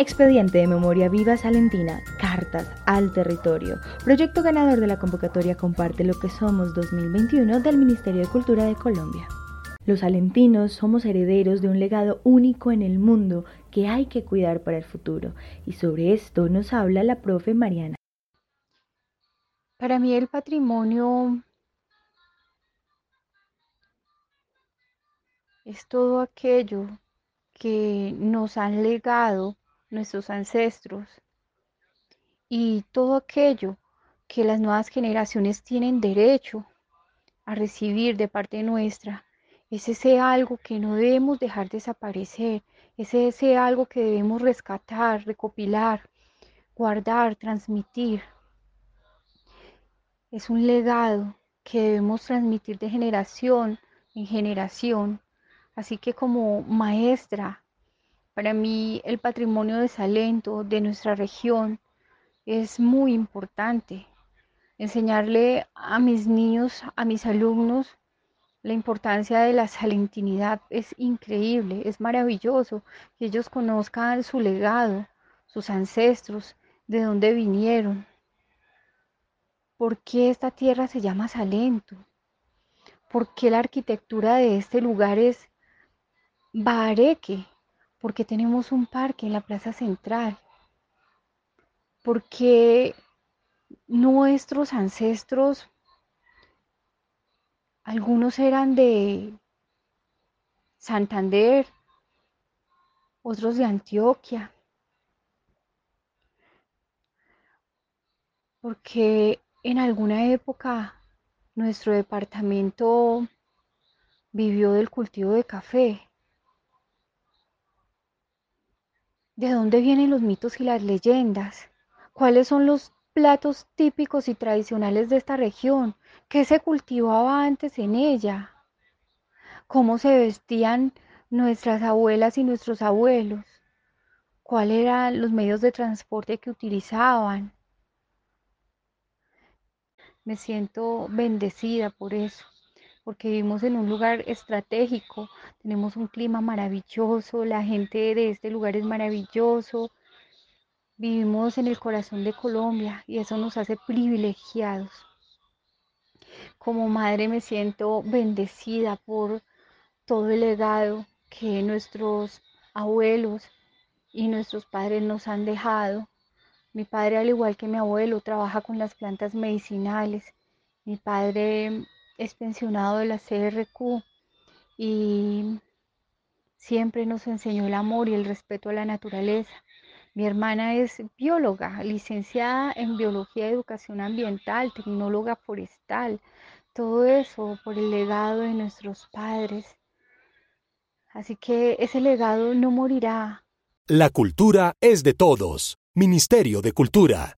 Expediente de Memoria Viva Salentina, Cartas al Territorio, proyecto ganador de la convocatoria Comparte lo que somos 2021 del Ministerio de Cultura de Colombia. Los salentinos somos herederos de un legado único en el mundo que hay que cuidar para el futuro, y sobre esto nos habla la profe Mariana. Para mí el patrimonio es todo aquello que nos han legado nuestros ancestros y todo aquello que las nuevas generaciones tienen derecho a recibir de parte nuestra. Es ese algo que no debemos dejar desaparecer, es ese algo que debemos rescatar, recopilar, guardar, transmitir. Es un legado que debemos transmitir de generación en generación. Así que como maestra para mí el patrimonio de Salento, de nuestra región, es muy importante. Enseñarle a mis niños, a mis alumnos, la importancia de la salentinidad es increíble, es maravilloso que ellos conozcan su legado, sus ancestros, de dónde vinieron. ¿Por qué esta tierra se llama Salento? ¿Por qué la arquitectura de este lugar es bareque? Porque tenemos un parque en la plaza central, porque nuestros ancestros, algunos eran de Santander, otros de Antioquia, porque en alguna época nuestro departamento vivió del cultivo de café. ¿De dónde vienen los mitos y las leyendas? ¿Cuáles son los platos típicos y tradicionales de esta región? ¿Qué se cultivaba antes en ella? ¿Cómo se vestían nuestras abuelas y nuestros abuelos? ¿Cuáles eran los medios de transporte que utilizaban? Me siento bendecida por eso porque vivimos en un lugar estratégico, tenemos un clima maravilloso, la gente de este lugar es maravilloso, vivimos en el corazón de Colombia y eso nos hace privilegiados. Como madre me siento bendecida por todo el legado que nuestros abuelos y nuestros padres nos han dejado. Mi padre, al igual que mi abuelo, trabaja con las plantas medicinales. Mi padre es pensionado de la CRQ y siempre nos enseñó el amor y el respeto a la naturaleza. Mi hermana es bióloga, licenciada en biología y educación ambiental, tecnóloga forestal, todo eso por el legado de nuestros padres. Así que ese legado no morirá. La cultura es de todos. Ministerio de Cultura.